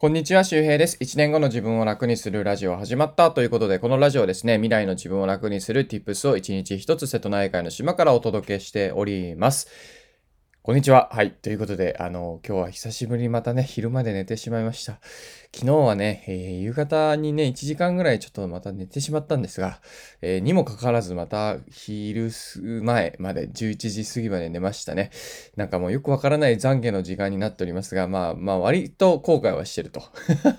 こんにちは、周平です。1年後の自分を楽にするラジオ始まったということで、このラジオですね、未来の自分を楽にする Tips を1日1つ瀬戸内海の島からお届けしております。こんにちは。はい。ということで、あの、今日は久しぶりにまたね、昼まで寝てしまいました。昨日はね、えー、夕方にね、1時間ぐらいちょっとまた寝てしまったんですが、えー、にもかかわらずまた昼前まで11時過ぎまで寝ましたね。なんかもうよくわからない懺悔の時間になっておりますが、まあまあ割と後悔はしてると。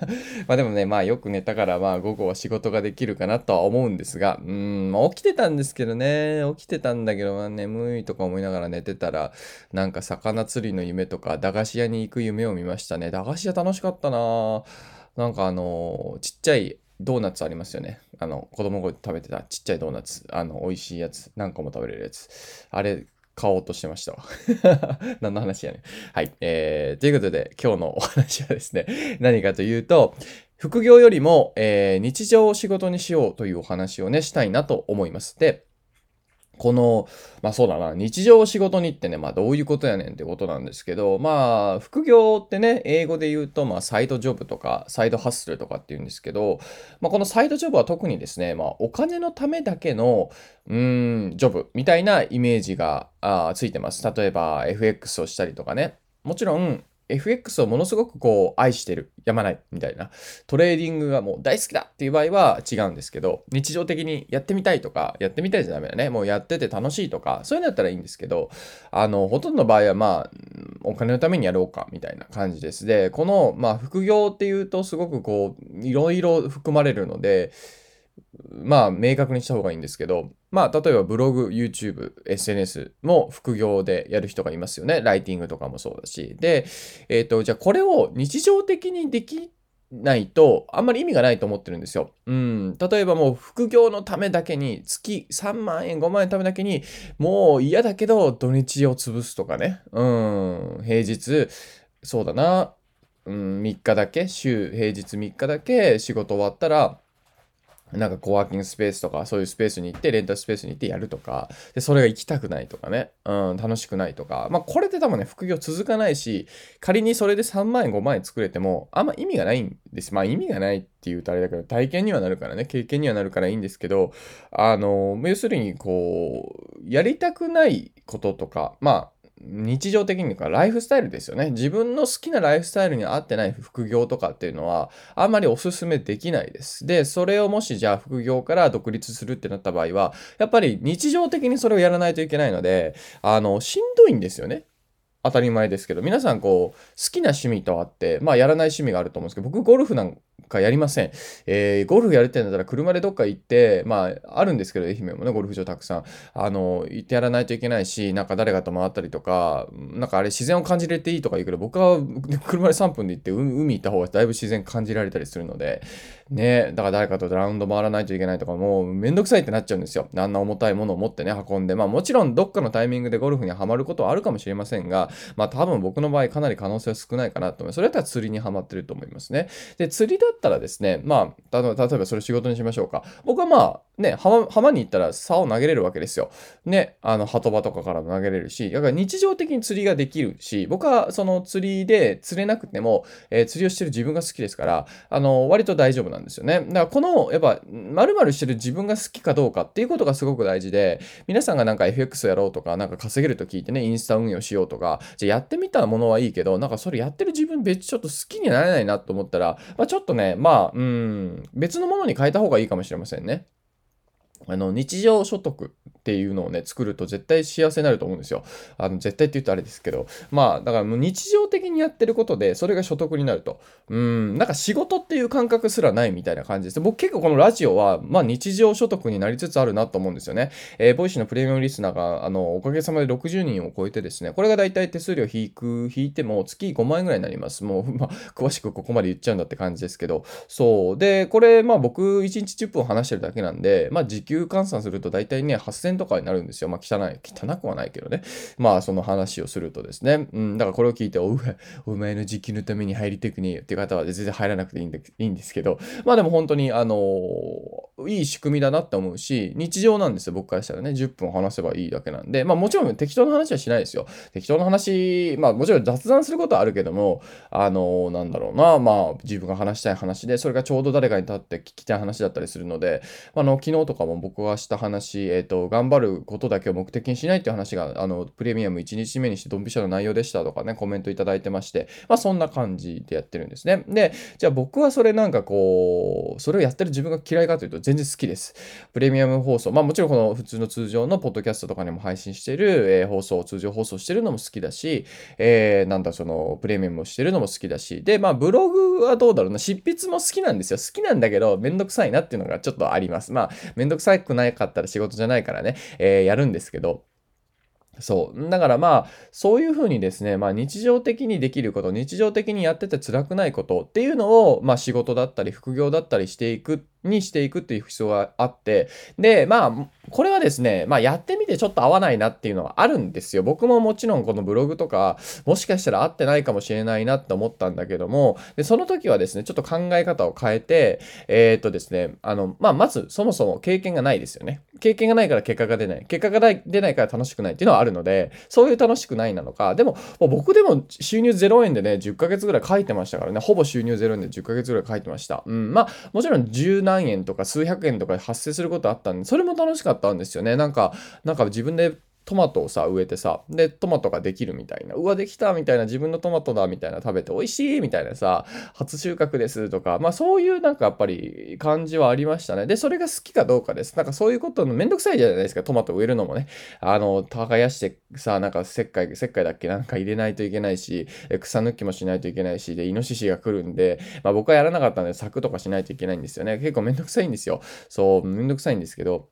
まあでもね、まあよく寝たからまあ午後は仕事ができるかなとは思うんですが、うん、まあ起きてたんですけどね、起きてたんだけど、まあ眠いとか思いながら寝てたら、なんか魚釣りの夢とか駄菓子屋に行く夢を見ましたね。駄菓子屋楽しかったなぁ。なんかあのちっちゃいドーナツありますよね。あの、子供が食べてたちっちゃいドーナツ。あの、美味しいやつ。何個も食べれるやつ。あれ、買おうとしてました。何の話やねんはい。えー、ということで、今日のお話はですね、何かというと、副業よりも、えー、日常を仕事にしようというお話をね、したいなと思います。で、この、まあそうだな、日常仕事にってね、まあどういうことやねんってことなんですけど、まあ副業ってね、英語で言うと、まあサイドジョブとか、サイドハッスルとかって言うんですけど、まあこのサイドジョブは特にですね、まあお金のためだけの、うん、ジョブみたいなイメージがあついてます。例えば FX をしたりとかね。もちろん、FX をものすごくこう愛してる、やまないみたいな、トレーディングがもう大好きだっていう場合は違うんですけど、日常的にやってみたいとか、やってみたいじゃダメだね。もうやってて楽しいとか、そういうのだったらいいんですけど、あの、ほとんどの場合はまあ、お金のためにやろうかみたいな感じです。で、この、まあ、副業っていうとすごくこう、いろいろ含まれるので、まあ、明確にした方がいいんですけど、まあ、例えばブログ、YouTube、SNS も副業でやる人がいますよね。ライティングとかもそうだし。で、えっ、ー、と、じゃあこれを日常的にできないと、あんまり意味がないと思ってるんですよ。うん。例えばもう副業のためだけに、月3万円、5万円のためだけに、もう嫌だけど土日を潰すとかね。うん。平日、そうだな。うん、3日だけ、週、平日3日だけ仕事終わったら、なんかコワーキングスペースとか、そういうスペースに行って、レンタルスペースに行ってやるとか、で、それが行きたくないとかね、うん、楽しくないとか、まあ、これって多分ね、副業続かないし、仮にそれで3万円、5万円作れても、あんま意味がないんです。まあ、意味がないって言うとあれだけど、体験にはなるからね、経験にはなるからいいんですけど、あの、要するに、こう、やりたくないこととか、まあ、日常的にかライフスタイルですよね。自分の好きなライフスタイルに合ってない副業とかっていうのはあんまりおすすめできないです。で、それをもしじゃあ副業から独立するってなった場合は、やっぱり日常的にそれをやらないといけないので、あの、しんどいんですよね。当たり前ですけど、皆さんこう、好きな趣味とあって、まあやらない趣味があると思うんですけど、僕ゴルフなんかやりません。えー、ゴルフやるってんだったら車でどっか行って、まあ、あるんですけど、愛媛もね、ゴルフ場たくさん、あの、行ってやらないといけないし、なんか誰かと回ったりとか、なんかあれ自然を感じれていいとか言うけど、僕は 車で3分で行って海行った方がだいぶ自然感じられたりするので、ね、だから誰かとラウンド回らないといけないとか、もうめんどくさいってなっちゃうんですよ。あんな重たいものを持ってね、運んで。まあもちろんどっかのタイミングでゴルフにはまることはあるかもしれませんが、まあ多分僕の場合かなり可能性は少ないかなと思います。それだったら釣りにはまってると思いますね。で、釣りだったらですね、まあ、例えばそれ仕事にしましょうか。僕はまあ、ね、浜浜に行ったら竿を投げれるわけですよ。ね、あの、鳩場とかからも投げれるし、だから日常的に釣りができるし、僕はその釣りで釣れなくても、えー、釣りをしてる自分が好きですから、あの、割と大丈夫なんですよね。だからこの、やっぱ、〇〇してる自分が好きかどうかっていうことがすごく大事で、皆さんがなんか FX やろうとか、なんか稼げると聞いてね、インスタ運用しようとか、じゃやってみたものはいいけど、なんかそれやってる自分別ちょっと好きになれないなと思ったら、まあ、ちょっとね、まあ、うん、別のものに変えた方がいいかもしれませんね。あの、日常所得っていうのをね、作ると絶対幸せになると思うんですよ。あの、絶対って言うとあれですけど。まあ、だからもう日常的にやってることで、それが所得になると。うん、なんか仕事っていう感覚すらないみたいな感じです。僕結構このラジオは、まあ日常所得になりつつあるなと思うんですよね。えー、 Voicy のプレミアムリスナーが、あの、おかげさまで60人を超えてですね、これが大体手数料引く、引いても月5万円ぐらいになります。もう、まあ、詳しくここまで言っちゃうんだって感じですけど。そう。で、これ、まあ僕1日10分話してるだけなんで、まあ時給換算すると大体ね、8000とかになるんですよ。まあ汚い、汚くはないけどね。まあその話をするとですね。うん、だからこれを聞いて、おお前の時給のために入りたくねえよっていう方は全然入らなくていいんでいいんですけど、まあでも本当に、あのいい仕組みだなって思うし、日常なんですよ、僕からしたらね。10分話せばいいだけなんで。まあもちろん適当な話はしないですよ。適当な話、まあもちろん雑談することはあるけども、あの、なんだろうな、まあ自分が話したい話で、それがちょうど誰かに立って聞きたい話だったりするので、あの、昨日とかも僕がした話、えっ、ー、と、頑張ることだけを目的にしないっていう話が、あの、プレミアム1日目にしてドンピシャの内容でしたとかね、コメントいただいてまして、まあそんな感じでやってるんですね。で、じゃあ僕はそれなんかこう、それをやってる自分が嫌いかというと全然好きです。プレミアム放送、まあもちろんこの普通の通常のポッドキャストとかにも配信してる、えー、放送、通常放送してるのも好きだし、えー、なんだそのプレミアムをしてるのも好きだし、で、まあブログはどうだろうな、執筆も好きなんですよ。好きなんだけど、めんどくさいなっていうのがちょっとあります。まあ、めんどくさくないかったら仕事じゃないからね、えー、やるんですけど、そう。だからまあ、そういうふうにですね、まあ日常的にできること、日常的にやってて辛くないことっていうのを、まあ仕事だったり副業だったりしていくにしていくっていう必要があって、で、まあ、これはですね、まあやってみてちょっと合わないなっていうのはあるんですよ。僕ももちろんこのブログとか、もしかしたら合ってないかもしれないなって思ったんだけども、で、その時はですね、ちょっと考え方を変えて、えー、っとですね、あの、まあまずそもそも経験がないですよね。経験がないから結果が出ない。結果が出ないから楽しくないっていうのはあるので、そういう楽しくないなのか、でも、も僕でも収入0円でね、10ヶ月ぐらい書いてましたからね、ほぼ収入0円で10ヶ月ぐらい書いてました。うん、まあ、もちろん十何円とか数百円とか発生することあったんで、それも楽しかったんですよね。なんか、なんか自分でトマトをさ、植えてさ、で、トマトができるみたいな、うわ、できたみたいな、自分のトマトだみたいな、食べて美味しいみたいなさ、初収穫ですとか、まあそういうなんかやっぱり感じはありましたね。で、それが好きかどうかです。なんかそういうことのめんどくさいじゃないですか、トマト植えるのもね。あの、耕してさ、なんか石灰、石灰だっけ？なんか入れないといけないし、草抜きもしないといけないし、で、イノシシが来るんで、まあ僕はやらなかったんで、柵とかしないといけないんですよね。結構めんどくさいんですよ。そう、めんどくさいんですけど、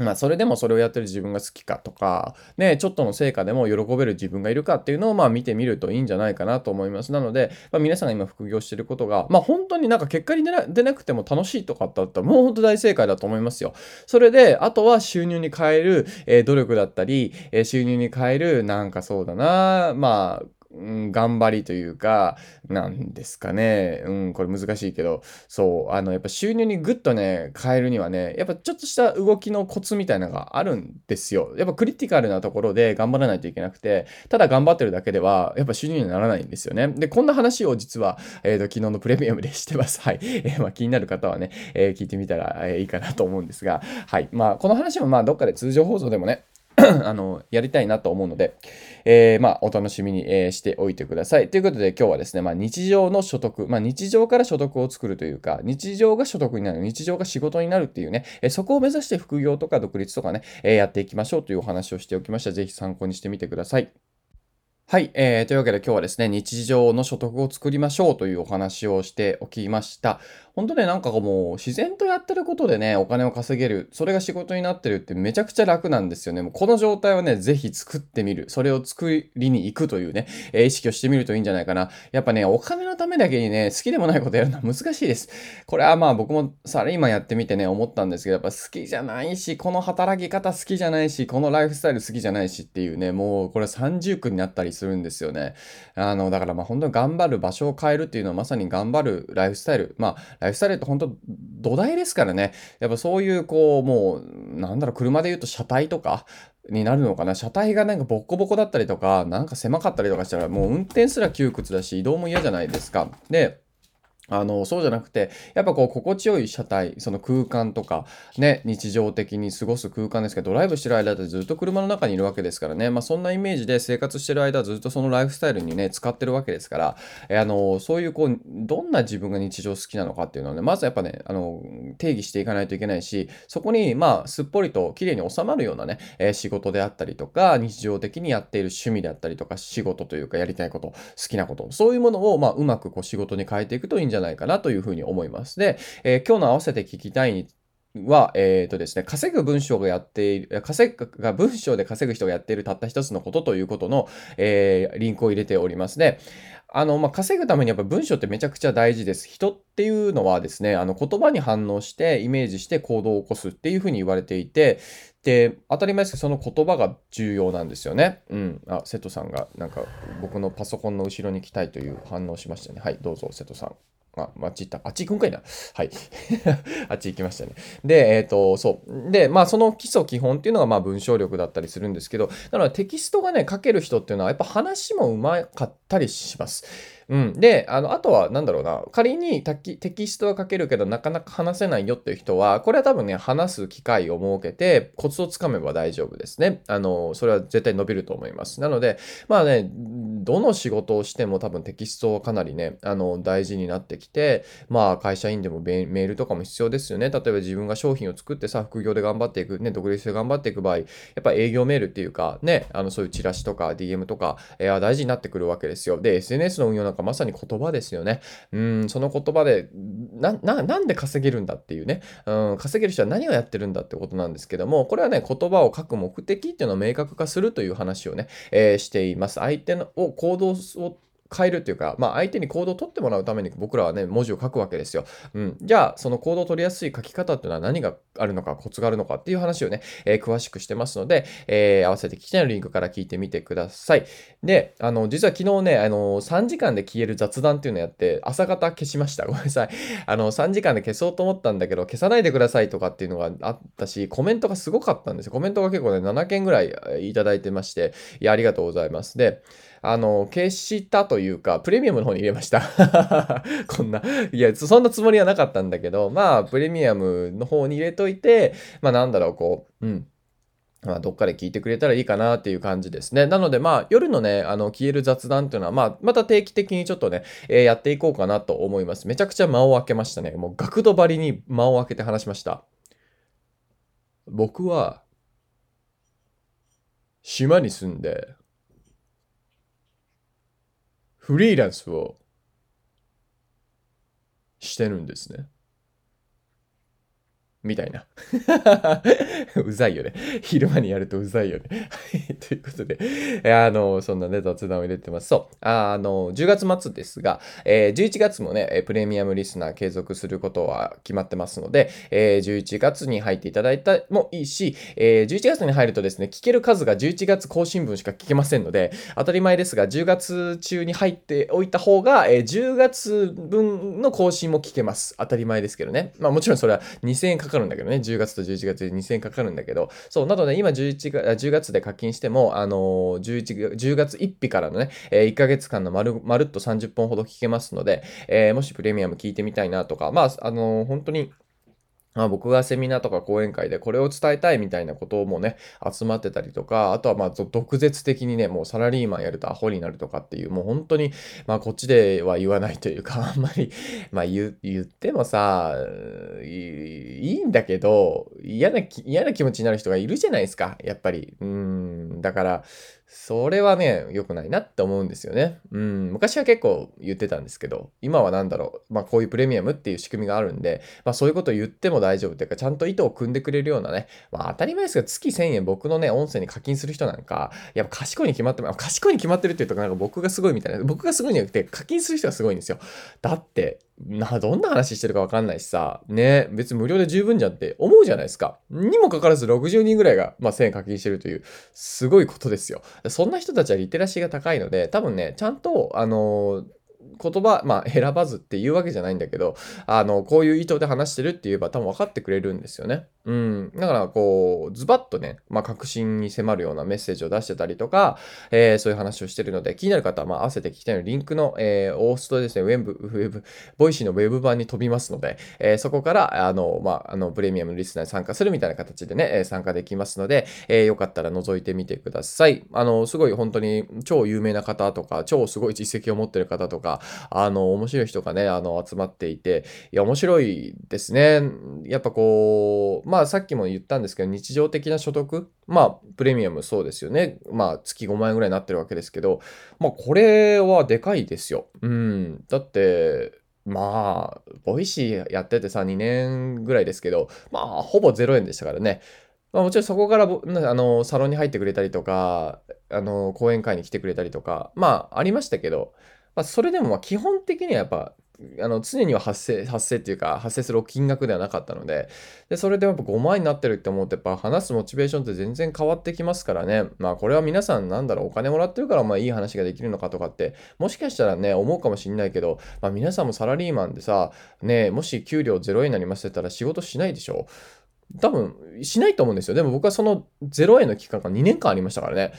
まあ、それでもそれをやってる自分が好きかとか、ね、ちょっとの成果でも喜べる自分がいるかっていうのを、まあ、見てみるといいんじゃないかなと思います。なので、まあ、皆さんが今副業してることが、まあ、本当になんか結果に出なくても楽しいとかだったら、もう本当大正解だと思いますよ。それで、あとは収入に変える、えー、努力だったり、えー、収入に変える、なんかそうだな、まあ、うん、頑張りというか、なんですかね。うん、これ難しいけど、そう、あの、やっぱ収入にグッとね、変えるにはね、やっぱちょっとした動きのコツみたいなのがあるんですよ。やっぱクリティカルなところで頑張らないといけなくて、ただ頑張ってるだけでは、やっぱ収入にならないんですよね。で、こんな話を実は、えっ、ー、と、昨日のプレミアムでしてます。はい。えー、まあ、気になる方はね、えー、聞いてみたら、えいいかなと思うんですが、はい。まあ、この話もまあ、どっかで通常放送でもね、あの、やりたいなと思うので、えー、まあ、お楽しみに、えー、しておいてください。ということで、今日はですね、まあ、日常の所得、まあ、日常から所得を作るというか、日常が所得になる、日常が仕事になるっていうね、えー、そこを目指して副業とか独立とかね、えやっていきましょうというお話をしておきました。ぜひ参考にしてみてください。はい、えー。というわけで今日はですね、日常の所得を作りましょうというお話をしておきました。本当ね、なんかもう自然とやってることでね、お金を稼げる、それが仕事になってるってめちゃくちゃ楽なんですよね。もうこの状態はね、ぜひ作ってみる。それを作りに行くというね、えー、意識をしてみるといいんじゃないかな。やっぱね、お金のためだけにね、好きでもないことやるのは難しいです。これはまあ僕もサラリーマンやってみてね、思ったんですけど、やっぱ好きじゃないし、この働き方好きじゃないし、このライフスタイル好きじゃないしっていうね、もうこれ三重苦になったりするんですよね。あの、だからまあ本当に頑張る場所を変えるっていうのはまさに頑張るライフスタイル。まあ、ライフスタイルって本当土台ですからね。やっぱそういうこう、もう、なんだろう、車で言うと車体とか、になるのかな車体がなんかボッコボコだったりとか、なんか狭かったりとかしたら、もう運転すら窮屈だし、移動も嫌じゃないですか。で、あの、そうじゃなくて、やっぱこう、心地よい車体、その空間とか、ね、日常的に過ごす空間ですけど、ドライブしてる間ってずっと車の中にいるわけですからね、まあそんなイメージで生活してる間ずっとそのライフスタイルにね、使ってるわけですから、えあの、そういうこう、どんな自分が日常好きなのかっていうのはね、まずやっぱね、あの、定義していかないといけないし、そこに、まあ、すっぽりと綺麗に収まるようなね、え、仕事であったりとか、日常的にやっている趣味であったりとか、仕事というかやりたいこと、好きなこと、そういうものを、まあ、うまくこう仕事に変えていくといいんじゃないないかなというふうに思います。で、えー、今日の合わせて聞きたいには、えっ、ー、とですね、稼ぐ文章がやっている、稼ぐが文章で稼ぐ人がやっているたった一つのことということの、えー、リンクを入れておりますね。あの、まあ、稼ぐためにやっぱ文章ってめちゃくちゃ大事です。人っていうのはですね、あの、言葉に反応して、イメージして行動を起こすっていうふうに言われていて、で、当たり前ですけど、その言葉が重要なんですよね。うん。あ、瀬戸さんが、なんか、僕のパソコンの後ろに来たいという反応しましたね。はい、どうぞ、瀬戸さん。あ、あっち行った。あっち行くんかいな。はい。あっち行きましたね。で、えっ、ー、と、そう。で、まあ、その基礎基本っていうのが、まあ、文章力だったりするんですけど、なのでテキストがね、書ける人っていうのは、やっぱ話もうまかったりします。うん。で、あの、あとは、なんだろうな、仮にテキストは書けるけど、なかなか話せないよっていう人は、これは多分ね、話す機会を設けて、コツをつかめば大丈夫ですね。あの、それは絶対伸びると思います。なので、まあね、どの仕事をしても多分テキストはかなりね、あの、大事になってきて、まあ、会社員でもメールとかも必要ですよね。例えば自分が商品を作ってさ、副業で頑張っていく、ね、独立で頑張っていく場合、やっぱ営業メールっていうか、ね、あの、そういうチラシとか DM とか、えー、大事になってくるわけですよ。で、SNS の運用なんかまさに言葉ですよね。うん、その言葉で、な、な、なんで稼げるんだっていうね、うん、稼げる人は何をやってるんだってことなんですけども、これはね、言葉を書く目的っていうのを明確化するという話をね、えー、しています。相手のを行動を変えるっていうか、まあ、相手に行動を取ってもらうために僕らはね、文字を書くわけですよ。うん。じゃあ、その行動を取りやすい書き方っていうのは何があるのか、コツがあるのかっていう話をね、えー、詳しくしてますので、えー、合わせて聞きたいのリンクから聞いてみてください。で、あの、実は昨日ね、あの、3時間で消える雑談っていうのをやって、朝方消しました。ごめんなさい。あの、3時間で消そうと思ったんだけど、消さないでくださいとかっていうのがあったし、コメントがすごかったんですよ。コメントが結構ね、7件ぐらいいただいてまして、いや、ありがとうございます。で、あの、消したというか、プレミアムの方に入れました こんな、いや、そんなつもりはなかったんだけど、まあ、プレミアムの方に入れといて、まあ、なんだろう、こう、うん。まあ、どっかで聞いてくれたらいいかなっていう感じですね。なので、まあ、夜のね、あの、消える雑談っていうのは、まあ、また定期的にちょっとね、えー、やっていこうかなと思います。めちゃくちゃ間を空けましたね。もう、学徒張りに間を空けて話しました。僕は、島に住んで、フリーランスをしてるんですね。みたいな。うざいよね。昼間にやるとうざいよね。ということで、あの、そんなね、雑談を入れてます。そう。あの、10月末ですが、えー、11月もね、プレミアムリスナー継続することは決まってますので、えー、11月に入っていただいたもいいし、えー、11月に入るとですね、聞ける数が11月更新分しか聞けませんので、当たり前ですが、10月中に入っておいた方が、えー、10月分の更新も聞けます。当たり前ですけどね。まあもちろんそれは2000円かかるんだけどね、10月と11月で2000円かかるんだけど、そう、なので今11月、10月で課金しても、あのー、11 10月1日からのね、えー、1ヶ月間のまるまるっと30本ほど聞けますので、えー、もしプレミアム聞いてみたいなとか、まあ、あのー、本当に、まあ、僕がセミナーとか講演会でこれを伝えたいみたいなことをもうね、集まってたりとか、あとはまあ、毒舌的にね、もうサラリーマンやるとアホになるとかっていう、もう本当に、まあ、こっちでは言わないというか、あんまり、まあ言、言ってもさ、いいんだけど、嫌な、嫌な気持ちになる人がいるじゃないですか、やっぱり。うん、だから、それはね、良くないなって思うんですよね。うん、昔は結構言ってたんですけど、今は何だろう、まあこういうプレミアムっていう仕組みがあるんで、まあそういうことを言っても大丈夫というか、ちゃんと意図を組んでくれるようなね、まあ当たり前ですけど、月1000円僕のね、音声に課金する人なんか、やっぱ賢いに決まってます。賢いに決まってるっていうとなんか僕がすごいみたいな、僕がすごいんじゃなくて、課金する人がすごいんですよ。だって、な、どんな話してるかわかんないしさ、ね、別に無料で十分じゃんって思うじゃないですか。にもかかわらず60人ぐらいが、まあ、1000円課金してるという、すごいことですよ。そんな人たちはリテラシーが高いので、多分ね、ちゃんと、あのー言葉、まあ、選ばずっていうわけじゃないんだけど、あの、こういう意図で話してるって言えば多分分かってくれるんですよね。うん。だから、こう、ズバッとね、まあ、核心に迫るようなメッセージを出してたりとか、えー、そういう話をしてるので、気になる方は、まあ、合わせて聞きたいのリンクの、えー、押すとですね、ウェブ、ウェブ、 Voicyのウェブ版に飛びますので、えー、そこから、あの、まあ、あの、プレミアムリスナーに参加するみたいな形でね、参加できますので、えー、よかったら覗いてみてください。あの、すごい本当に超有名な方とか、超すごい実績を持ってる方とか、あの、面白い人がね、あの、集まっていて、いや、面白いですね。やっぱこう、まあ、さっきも言ったんですけど、日常的な所得、まあ、プレミアムそうですよね。まあ、月5万円ぐらいになってるわけですけど、まあ、これはでかいですよ。うん。だって、まあ、 Voicyやっててさ、2年ぐらいですけど、まあ、ほぼ0円でしたからね。まあ、もちろんそこからあのサロンに入ってくれたりとか、あの講演会に来てくれたりとか、まあありましたけど、まあ、それでもま基本的にはやっぱあの常には発生、発生っていうか、発生する金額ではなかったので、で、それでやっぱ5万円になってるって思うと、やっぱ話すモチベーションって全然変わってきますからね。まあこれは皆さんなんだろう、お金もらってるからまあいい話ができるのかとかって、もしかしたらね、思うかもしんないけど、まあ皆さんもサラリーマンでさ、ね、もし給料0円になりますって言ったら仕事しないでしょ？多分、しないと思うんですよ。でも僕はその0円の期間が2年間ありましたからね。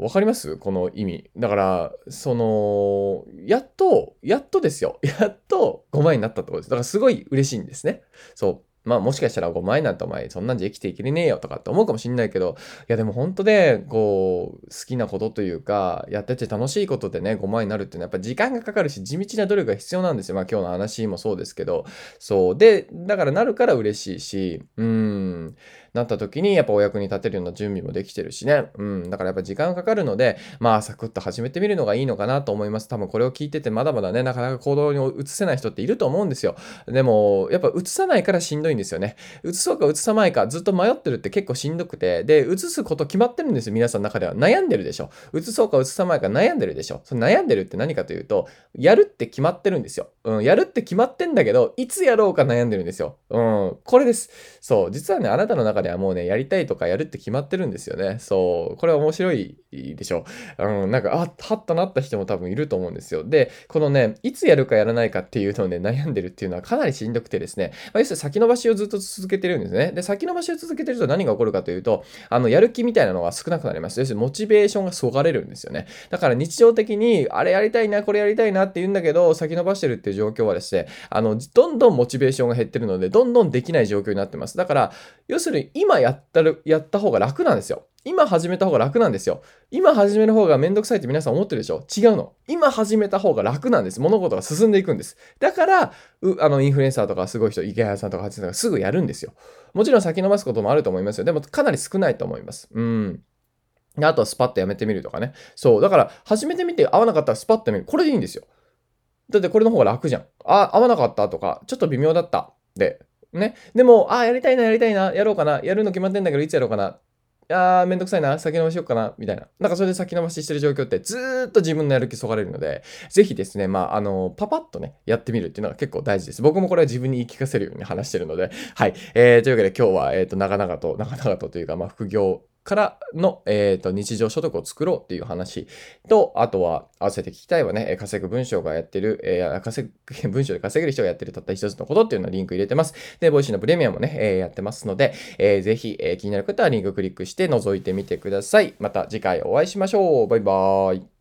わかります？この意味。だから、その、やっと、やっとですよ。やっと5万円になったってことです。だからすごい嬉しいんですね。そう。まあもしかしたら5万円なんてお前そんなんじゃ生きていけねえよとかって思うかもしんないけど、いやでも本当で、こう、好きなことというか、やってて楽しいことでね、5万円になるっていうのはやっぱ時間がかかるし、地道な努力が必要なんですよ。まあ今日の話もそうですけど、そう。で、だからなるから嬉しいし、うん。なった時にやっぱお役に立てるような準備もできてるしね。うん。だからやっぱ時間かかるので、まあサクッと始めてみるのがいいのかなと思います。多分これを聞いててまだまだね、なかなか行動に移せない人っていると思うんですよ。でも、やっぱ移さないからしんどいんですよね。移そうか移さないかずっと迷ってるって結構しんどくて、で、移すこと決まってるんですよ。皆さんの中では。悩んでるでしょ。移そうか移さないか悩んでるでしょ。その悩んでるって何かというと、やるって決まってるんですよ。うん、やるって決まってんだけど、いつやろうか悩んでるんですよ。うん、これです。そう、実はね、あなたの中ではもうね、やりたいとかやるって決まってるんですよね。そう、これは面白いでしょ。うん、なんか、あ、はっとなった人も多分いると思うんですよ。で、このね、いつやるかやらないかっていうのをね、悩んでるっていうのはかなりしんどくてですね、まあ、要するに先延ばしをずっと続けてるんですね。で、先延ばしを続けてると何が起こるかというと、あの、やる気みたいなのが少なくなります。要するにモチベーションがそがれるんですよね。だから日常的に、あれやりたいな、これやりたいなって言うんだけど、先延ばしてるっていう状況はですね、あの、どんどんモチベーションが減ってるので、どんどんできない状況になってます。だから、要するに今やったる、やった方が楽なんですよ。今始めた方が楽なんですよ。今始める方がめんどくさいって皆さん思ってるでしょ？違うの。今始めた方が楽なんです。物事が進んでいくんです。だから、あの、インフルエンサーとかすごい人、池谷さんとか八さんがすぐやるんですよ。もちろん先延ばすこともあると思いますよ。でもかなり少ないと思います。うん。あとはスパッとやめてみるとかね。そう。だから、始めてみて合わなかったらスパッとやめる。これでいいんですよ。だってこれの方が楽じゃん。あ、合わなかったとか、ちょっと微妙だった。で、ね。でも、あ、やりたいな、やりたいな、やろうかな、やるの決まってんだけど、いつやろうかな。ああ、めんどくさいな、先延ばしようかな、みたいな。なんかそれで先延ばししてる状況ってずーっと自分のやる気そがれるので、ぜひですね、まあ、あの、パパッとね、やってみるっていうのが結構大事です。僕もこれは自分に言い聞かせるように話してるので、はい。えー、というわけで今日は、えっ、ー、と、長々と、長々とというか、まあ、副業からの、えーと、日常所得を作ろうっていう話と、あとは合わせて聞きたいはね、稼ぐ文章がやってる、えー、稼ぐ、文章で稼げる人がやってるたった一つのことっていうのをリンク入れてます。で、 Voicyのプレミアムもね、えー、やってますので、えー、ぜひ、えー、気になる方はリンククリックして覗いてみてください。また次回お会いしましょう。バイバーイ。